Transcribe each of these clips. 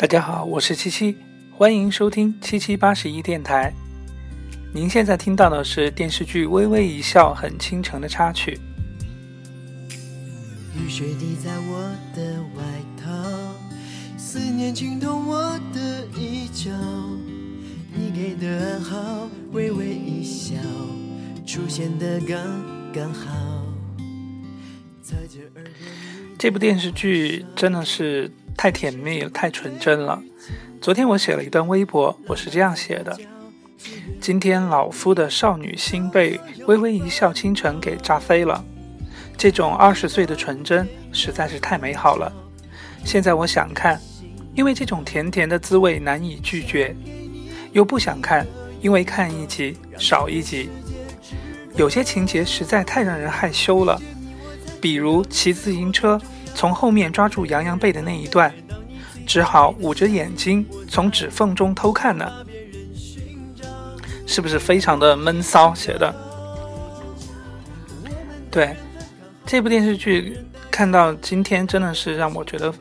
大家好，我是七七，欢迎收听七七八十一电台。您现在听到的是电视剧《微微一笑很倾城》的插曲。雨水滴在我的外套，思念浸透我的衣角。你给的暗号，微微一笑，出现的刚刚好。这部电视剧真的是。太甜蜜，太纯真了。昨天我写了一段微博，我是这样写的：今天老夫的少女心被微微一笑倾城给炸飞了。这种二十岁的纯真实在是太美好了。现在我想看，因为这种甜甜的滋味难以拒绝；又不想看，因为看一集少一集。有些情节实在太让人害羞了，比如骑自行车。从后面抓住杨洋背的那一段，只好捂着眼睛从指缝中偷看呢，是不是非常的闷骚写的？对，这部电视剧看到今天真的是让我觉得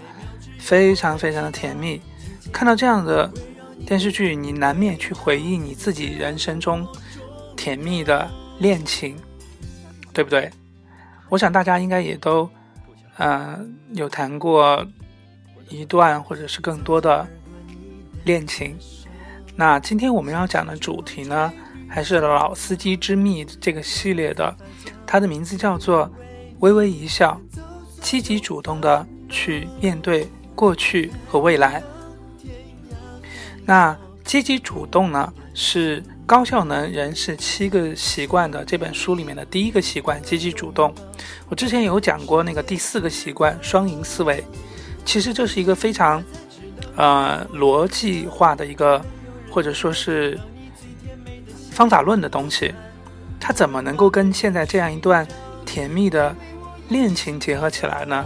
非常非常的甜蜜。看到这样的电视剧，你难免去回忆你自己人生中甜蜜的恋情，对不对？我想大家应该也都。嗯，有谈过一段或者是更多的恋情。那今天我们要讲的主题呢，还是《老司机之秘》这个系列的，它的名字叫做“微微一笑”，积极主动的去面对过去和未来。那积极主动呢，是。高效能人士七个习惯的这本书里面的第一个习惯，积极主动。我之前有讲过那个第四个习惯，双赢思维。其实这是一个非常，呃，逻辑化的一个，或者说是方法论的东西。它怎么能够跟现在这样一段甜蜜的恋情结合起来呢？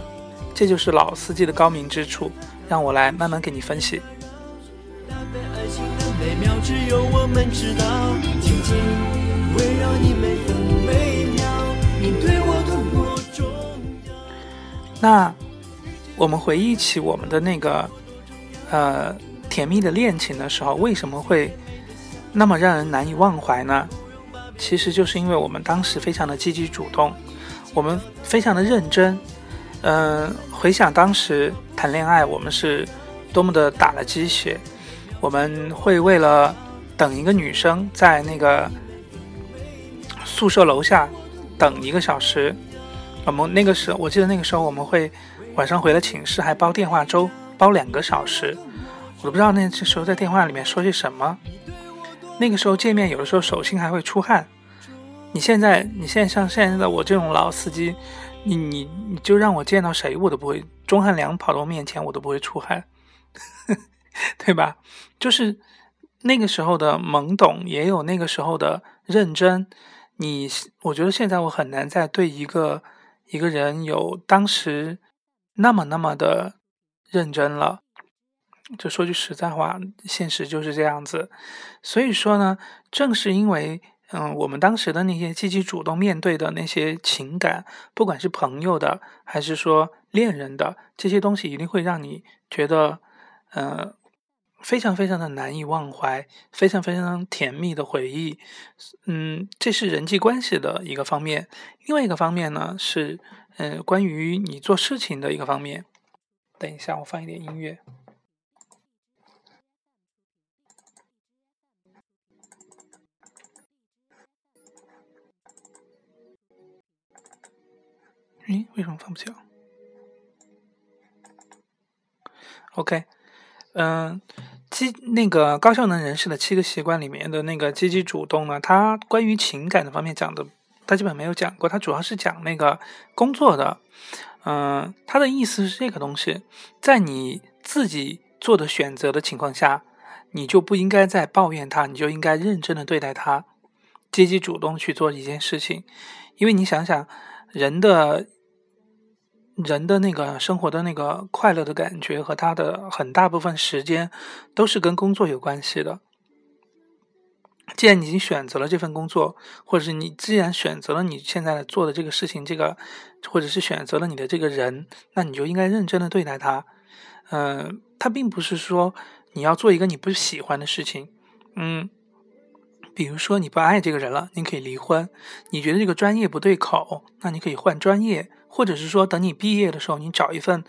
这就是老司机的高明之处。让我来慢慢给你分析。每秒，只有我们知道。紧紧围绕你每分每秒，你对我多么重要。那我们回忆起我们的那个呃甜蜜的恋情的时候，为什么会那么让人难以忘怀呢？其实就是因为我们当时非常的积极主动，我们非常的认真。嗯，回想当时谈恋爱，我们是多么的打了鸡血。我们会为了等一个女生在那个宿舍楼下等一个小时。我们那个时候，我记得那个时候我们会晚上回了寝室还煲电话粥，煲两个小时。我都不知道那时候在电话里面说些什么。那个时候见面有的时候手心还会出汗。你现在，你现在像现在的我这种老司机，你你你就让我见到谁我都不会，钟汉良跑到我面前我都不会出汗。对吧？就是那个时候的懵懂，也有那个时候的认真。你，我觉得现在我很难再对一个一个人有当时那么那么的认真了。就说句实在话，现实就是这样子。所以说呢，正是因为嗯，我们当时的那些积极主动面对的那些情感，不管是朋友的还是说恋人的这些东西，一定会让你觉得嗯。非常非常的难以忘怀，非常非常甜蜜的回忆，嗯，这是人际关系的一个方面。另外一个方面呢，是嗯，关于你做事情的一个方面。等一下，我放一点音乐。诶，为什么放不起来？OK，嗯。积那个高效能人士的七个习惯里面的那个积极主动呢，他关于情感的方面讲的，他基本没有讲过。他主要是讲那个工作的，嗯，他的意思是这个东西，在你自己做的选择的情况下，你就不应该再抱怨他，你就应该认真的对待他，积极主动去做一件事情，因为你想想人的。人的那个生活的那个快乐的感觉和他的很大部分时间都是跟工作有关系的。既然你已经选择了这份工作，或者是你既然选择了你现在做的这个事情，这个或者是选择了你的这个人，那你就应该认真的对待他。嗯。他并不是说你要做一个你不喜欢的事情，嗯，比如说你不爱这个人了，你可以离婚；你觉得这个专业不对口，那你可以换专业，或者是说等你毕业的时候，你找一份。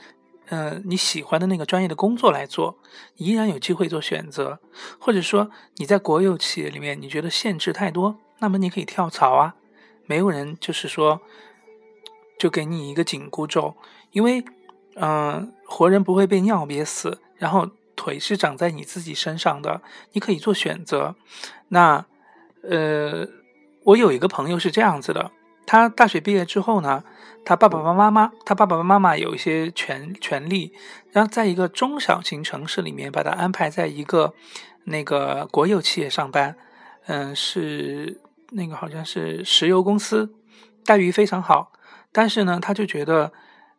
嗯，你喜欢的那个专业的工作来做，你依然有机会做选择。或者说你在国有企业里面，你觉得限制太多，那么你可以跳槽啊。没有人就是说，就给你一个紧箍咒，因为嗯，活人不会被尿憋死，然后腿是长在你自己身上的，你可以做选择。那呃，我有一个朋友是这样子的。他大学毕业之后呢，他爸爸妈妈，他爸爸妈妈有一些权权利，然后在一个中小型城市里面把他安排在一个那个国有企业上班，嗯，是那个好像是石油公司，待遇非常好，但是呢，他就觉得，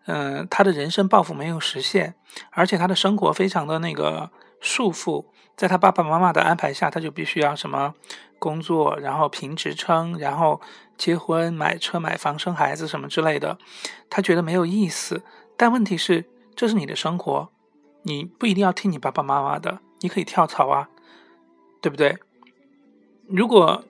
嗯，他的人生抱负没有实现，而且他的生活非常的那个束缚，在他爸爸妈妈的安排下，他就必须要什么。工作，然后评职称，然后结婚、买车、买房、生孩子什么之类的，他觉得没有意思。但问题是，这是你的生活，你不一定要听你爸爸妈妈的，你可以跳槽啊，对不对？如果。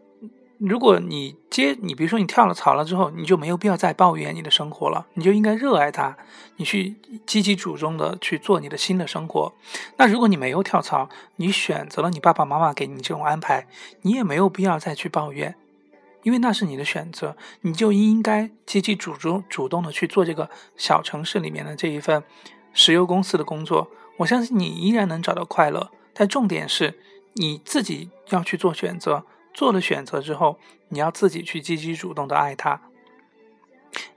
如果你接你，比如说你跳了槽了之后，你就没有必要再抱怨你的生活了，你就应该热爱它，你去积极主动的去做你的新的生活。那如果你没有跳槽，你选择了你爸爸妈妈给你这种安排，你也没有必要再去抱怨，因为那是你的选择，你就应该积极主动主动的去做这个小城市里面的这一份石油公司的工作。我相信你依然能找到快乐，但重点是你自己要去做选择。做了选择之后，你要自己去积极主动的爱他，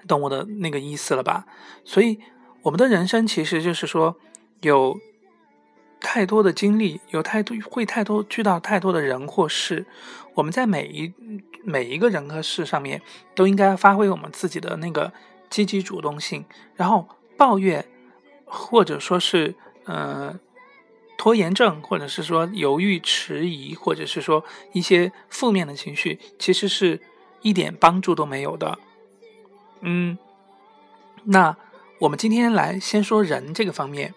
懂我的那个意思了吧？所以，我们的人生其实就是说，有太多的经历，有太多会太多遇到太多的人或事，我们在每一每一个人和事上面，都应该发挥我们自己的那个积极主动性，然后抱怨，或者说是嗯。拖延症，或者是说犹豫迟疑，或者是说一些负面的情绪，其实是一点帮助都没有的。嗯，那我们今天来先说人这个方面。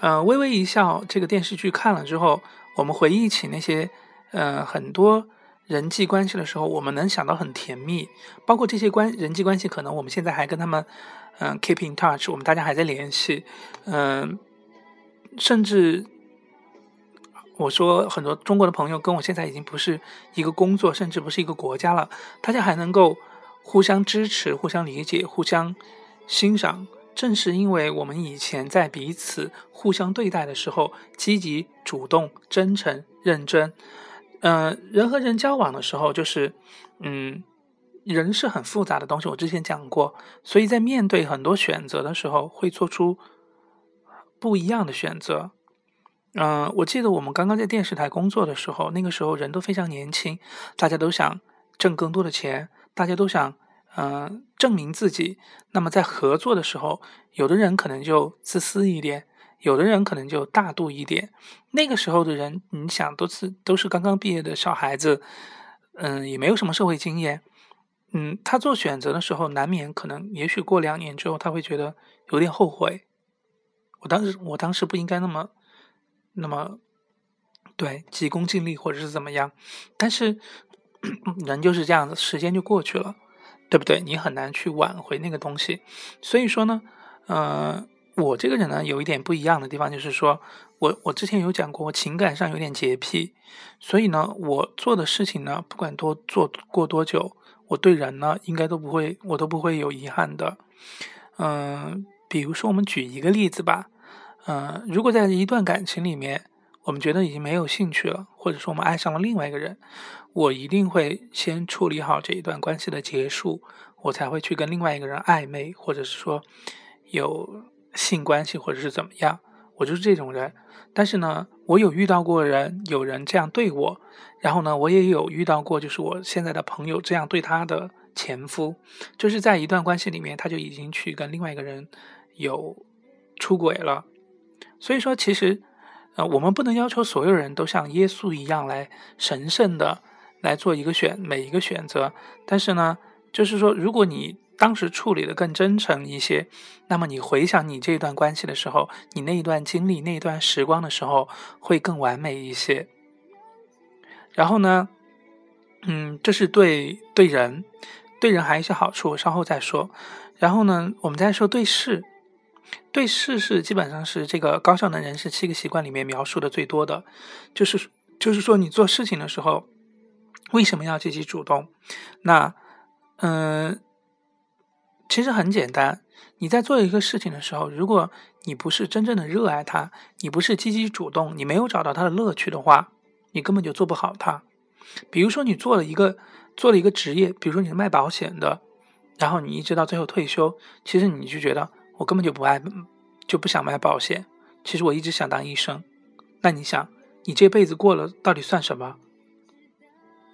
呃，微微一笑这个电视剧看了之后，我们回忆起那些呃很多人际关系的时候，我们能想到很甜蜜，包括这些关人际关系，可能我们现在还跟他们嗯 keep in touch，我们大家还在联系，嗯。甚至我说很多中国的朋友跟我现在已经不是一个工作，甚至不是一个国家了，大家还能够互相支持、互相理解、互相欣赏。正是因为我们以前在彼此互相对待的时候，积极、主动、真诚、认真。嗯，人和人交往的时候，就是嗯，人是很复杂的东西。我之前讲过，所以在面对很多选择的时候，会做出。不一样的选择，嗯，我记得我们刚刚在电视台工作的时候，那个时候人都非常年轻，大家都想挣更多的钱，大家都想嗯证明自己。那么在合作的时候，有的人可能就自私一点，有的人可能就大度一点。那个时候的人，你想都是都是刚刚毕业的小孩子，嗯，也没有什么社会经验，嗯，他做选择的时候，难免可能也许过两年之后，他会觉得有点后悔。我当时，我当时不应该那么，那么，对，急功近利或者是怎么样，但是人就是这样子，时间就过去了，对不对？你很难去挽回那个东西。所以说呢，呃，我这个人呢，有一点不一样的地方，就是说我我之前有讲过，我情感上有点洁癖，所以呢，我做的事情呢，不管多做过多久，我对人呢，应该都不会，我都不会有遗憾的，嗯。比如说，我们举一个例子吧，嗯，如果在一段感情里面，我们觉得已经没有兴趣了，或者说我们爱上了另外一个人，我一定会先处理好这一段关系的结束，我才会去跟另外一个人暧昧，或者是说有性关系，或者是怎么样，我就是这种人。但是呢，我有遇到过人，有人这样对我，然后呢，我也有遇到过，就是我现在的朋友这样对他的前夫，就是在一段关系里面，他就已经去跟另外一个人。有出轨了，所以说其实，呃，我们不能要求所有人都像耶稣一样来神圣的来做一个选每一个选择。但是呢，就是说，如果你当时处理的更真诚一些，那么你回想你这段关系的时候，你那一段经历、那一段时光的时候，会更完美一些。然后呢，嗯，这是对对人，对人还有一些好处，稍后再说。然后呢，我们再说对事，对事是基本上是这个高效能人士七个习惯里面描述的最多的，就是就是说你做事情的时候，为什么要积极主动？那，嗯。其实很简单，你在做一个事情的时候，如果你不是真正的热爱它，你不是积极主动，你没有找到它的乐趣的话，你根本就做不好它。比如说，你做了一个做了一个职业，比如说你是卖保险的，然后你一直到最后退休，其实你就觉得我根本就不爱，就不想卖保险。其实我一直想当医生。那你想，你这辈子过了到底算什么？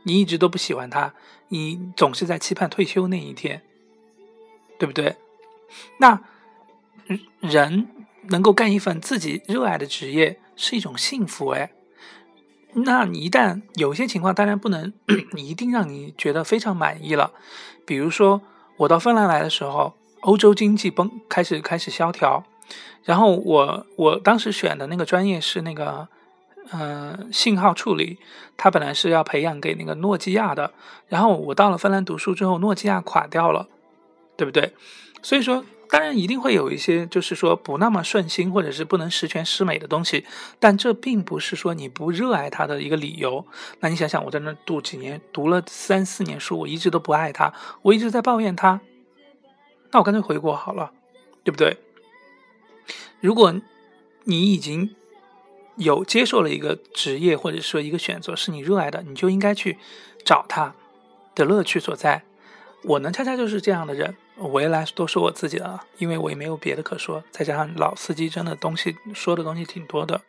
你一直都不喜欢他，你总是在期盼退休那一天。对不对？那人能够干一份自己热爱的职业是一种幸福哎。那你一旦有些情况，当然不能 一定让你觉得非常满意了。比如说，我到芬兰来的时候，欧洲经济崩开始开始萧条，然后我我当时选的那个专业是那个嗯信号处理，它本来是要培养给那个诺基亚的，然后我到了芬兰读书之后，诺基亚垮掉了。对不对？所以说，当然一定会有一些，就是说不那么顺心，或者是不能十全十美的东西。但这并不是说你不热爱它的一个理由。那你想想，我在那读几年，读了三四年书，我一直都不爱它，我一直在抱怨它。那我干脆回国好了，对不对？如果你已经有接受了一个职业，或者说一个选择是你热爱的，你就应该去找它的乐趣所在。我呢，恰恰就是这样的人。我原来都说我自己的，因为我也没有别的可说。再加上老司机真的东西说的东西挺多的。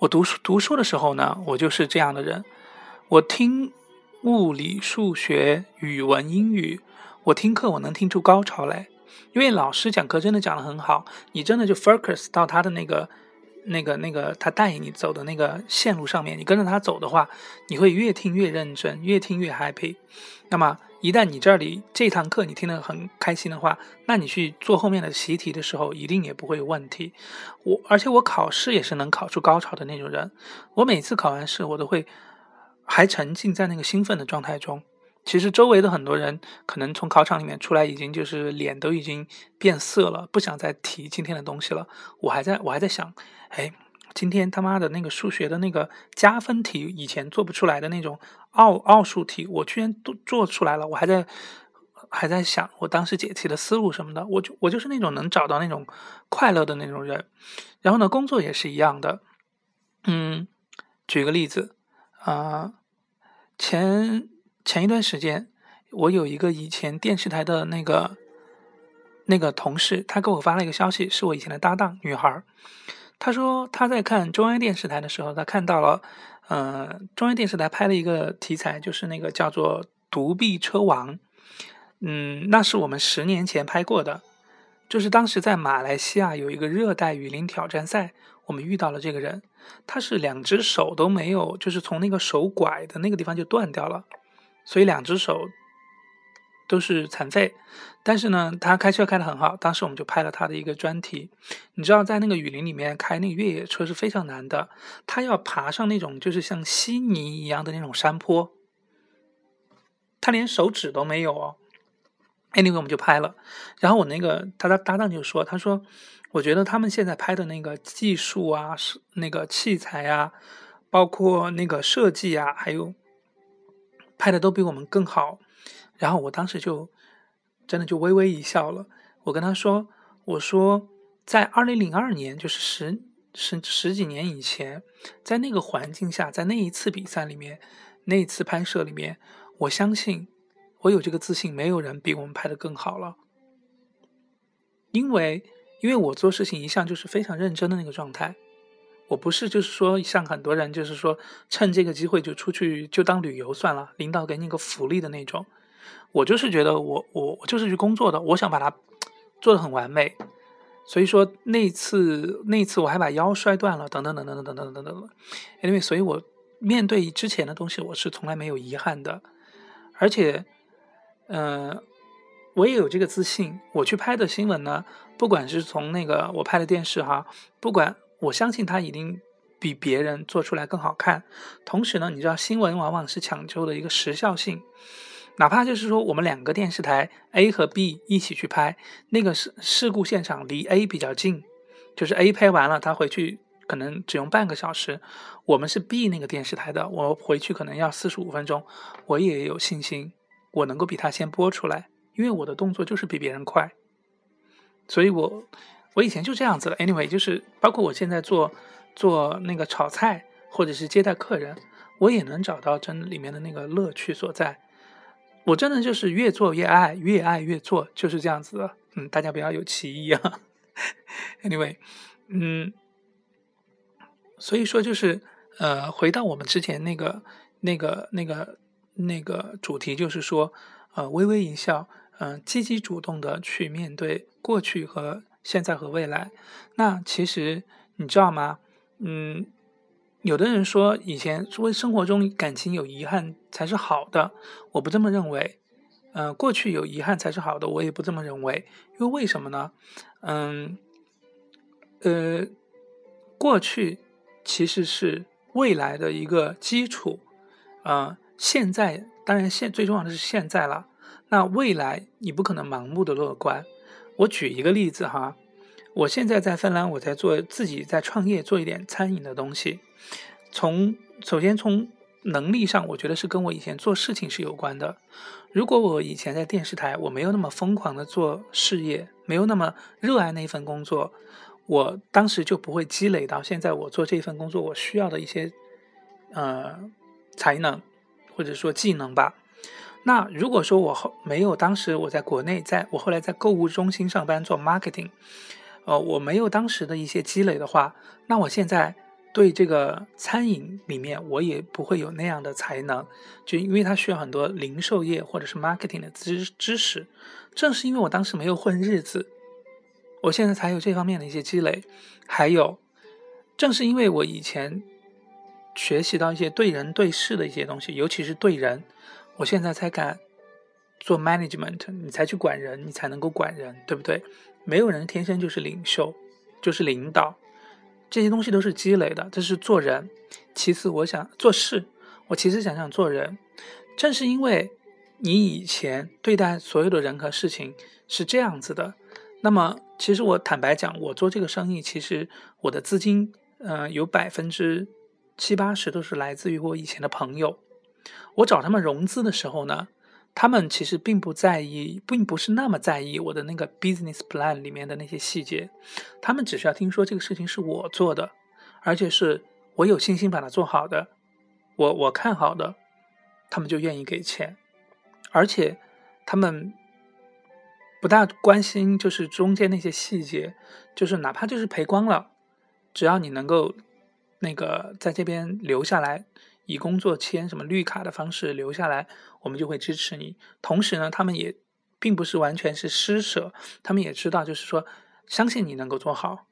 我读书读书的时候呢，我就是这样的人。我听物理、数学、语文、英语，我听课我能听出高潮来，因为老师讲课真的讲得很好，你真的就 focus 到他的那个、那个、那个他带你走的那个线路上面，你跟着他走的话，你会越听越认真，越听越 happy。那么。一旦你这里这堂课你听得很开心的话，那你去做后面的习题的时候，一定也不会有问题。我而且我考试也是能考出高潮的那种人。我每次考完试，我都会还沉浸在那个兴奋的状态中。其实周围的很多人可能从考场里面出来，已经就是脸都已经变色了，不想再提今天的东西了。我还在我还在想，哎。今天他妈的那个数学的那个加分题，以前做不出来的那种奥奥数题，我居然都做出来了。我还在还在想我当时解题的思路什么的。我就我就是那种能找到那种快乐的那种人。然后呢，工作也是一样的。嗯，举个例子啊，前前一段时间，我有一个以前电视台的那个那个同事，他给我发了一个消息，是我以前的搭档，女孩。他说他在看中央电视台的时候，他看到了，呃，中央电视台拍了一个题材，就是那个叫做《独臂车王》。嗯，那是我们十年前拍过的，就是当时在马来西亚有一个热带雨林挑战赛，我们遇到了这个人，他是两只手都没有，就是从那个手拐的那个地方就断掉了，所以两只手。都是残废，但是呢，他开车开得很好。当时我们就拍了他的一个专题。你知道，在那个雨林里面开那个越野车是非常难的，他要爬上那种就是像稀泥一样的那种山坡，他连手指都没有哦。Anyway，我们就拍了。然后我那个他的搭档就说：“他说，我觉得他们现在拍的那个技术啊，是那个器材啊，包括那个设计啊，还有拍的都比我们更好。”然后我当时就真的就微微一笑了。我跟他说：“我说，在二零零二年，就是十十十几年以前，在那个环境下，在那一次比赛里面，那一次拍摄里面，我相信，我有这个自信，没有人比我们拍的更好了。因为，因为我做事情一向就是非常认真的那个状态。我不是就是说像很多人就是说趁这个机会就出去就当旅游算了，领导给你个福利的那种。”我就是觉得我我我就是去工作的，我想把它做的很完美，所以说那次那次我还把腰摔断了，等等等等等等等等等。因为所以，我面对之前的东西，我是从来没有遗憾的，而且，嗯，我也有这个自信，我去拍的新闻呢，不管是从那个我拍的电视哈，不管我相信它一定比别人做出来更好看。同时呢，你知道新闻往往是讲究的一个时效性，哪怕就是说我们两个电视台 A 和 B 一起去拍，那个事事故现场离 A 比较近，就是 A 拍完了，他回去可能只用半个小时，我们是 B 那个电视台的，我回去可能要四十五分钟，我也有信心，我能够比他先播出来。因为我的动作就是比别人快，所以我我以前就这样子了。Anyway，就是包括我现在做做那个炒菜，或者是接待客人，我也能找到真里面的那个乐趣所在。我真的就是越做越爱，越爱越做，就是这样子的。嗯，大家不要有歧义啊。Anyway，嗯，所以说就是呃，回到我们之前那个那个那个那个主题，就是说呃，微微一笑。嗯，积极主动的去面对过去和现在和未来。那其实你知道吗？嗯，有的人说以前说生活中感情有遗憾才是好的，我不这么认为。嗯，过去有遗憾才是好的，我也不这么认为。因为为什么呢？嗯，呃，过去其实是未来的一个基础。啊，现在当然现最重要的是现在了。那未来你不可能盲目的乐观。我举一个例子哈，我现在在芬兰，我在做自己在创业，做一点餐饮的东西。从首先从能力上，我觉得是跟我以前做事情是有关的。如果我以前在电视台，我没有那么疯狂的做事业，没有那么热爱那份工作，我当时就不会积累到现在我做这份工作我需要的一些呃才能或者说技能吧。那如果说我后没有当时我在国内，在我后来在购物中心上班做 marketing，呃，我没有当时的一些积累的话，那我现在对这个餐饮里面我也不会有那样的才能，就因为它需要很多零售业或者是 marketing 的知知识。正是因为我当时没有混日子，我现在才有这方面的一些积累。还有，正是因为我以前学习到一些对人对事的一些东西，尤其是对人。我现在才敢做 management，你才去管人，你才能够管人，对不对？没有人天生就是领袖，就是领导，这些东西都是积累的。这是做人。其次，我想做事，我其实想想做人。正是因为你以前对待所有的人和事情是这样子的，那么其实我坦白讲，我做这个生意，其实我的资金，嗯，有百分之七八十都是来自于我以前的朋友。我找他们融资的时候呢，他们其实并不在意，并不是那么在意我的那个 business plan 里面的那些细节，他们只需要听说这个事情是我做的，而且是我有信心把它做好的，我我看好的，他们就愿意给钱，而且他们不大关心就是中间那些细节，就是哪怕就是赔光了，只要你能够那个在这边留下来。以工作签什么绿卡的方式留下来，我们就会支持你。同时呢，他们也并不是完全是施舍，他们也知道，就是说相信你能够做好，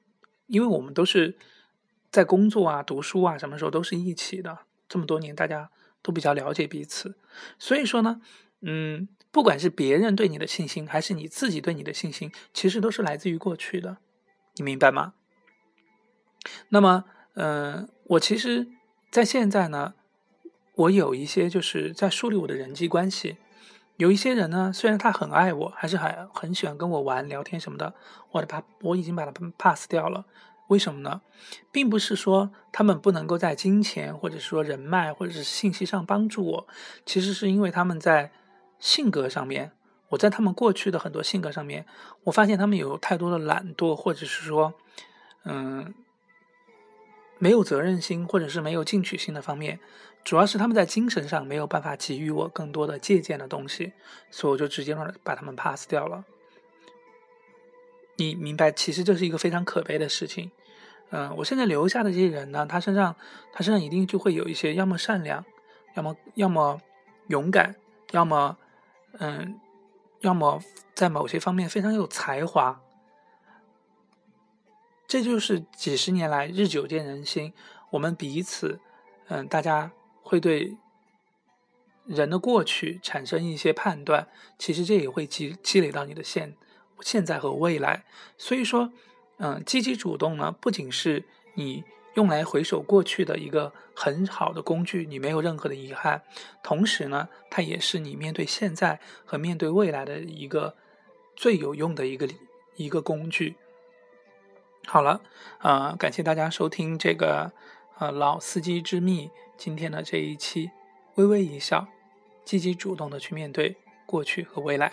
因为我们都是在工作啊、读书啊，什么时候都是一起的。这么多年，大家都比较了解彼此，所以说呢，嗯，不管是别人对你的信心，还是你自己对你的信心，其实都是来自于过去的，你明白吗？那么，嗯，我其实，在现在呢。我有一些就是在梳理我的人际关系，有一些人呢，虽然他很爱我，还是很很喜欢跟我玩聊天什么的，我的把我已经把他 pass 掉了。为什么呢？并不是说他们不能够在金钱或者说人脉或者是信息上帮助我，其实是因为他们在性格上面，我在他们过去的很多性格上面，我发现他们有太多的懒惰，或者是说，嗯，没有责任心，或者是没有进取心的方面。主要是他们在精神上没有办法给予我更多的借鉴的东西，所以我就直接让把他们 pass 掉了。你明白，其实这是一个非常可悲的事情。嗯，我现在留下的这些人呢，他身上他身上一定就会有一些，要么善良，要么要么勇敢，要么嗯，要么在某些方面非常有才华。这就是几十年来日久见人心，我们彼此，嗯，大家。会对人的过去产生一些判断，其实这也会积积累到你的现现在和未来。所以说，嗯，积极主动呢，不仅是你用来回首过去的一个很好的工具，你没有任何的遗憾。同时呢，它也是你面对现在和面对未来的一个最有用的一个一个工具。好了，啊，感谢大家收听这个呃老司机之秘今天的这一期，微微一笑，积极主动的去面对过去和未来。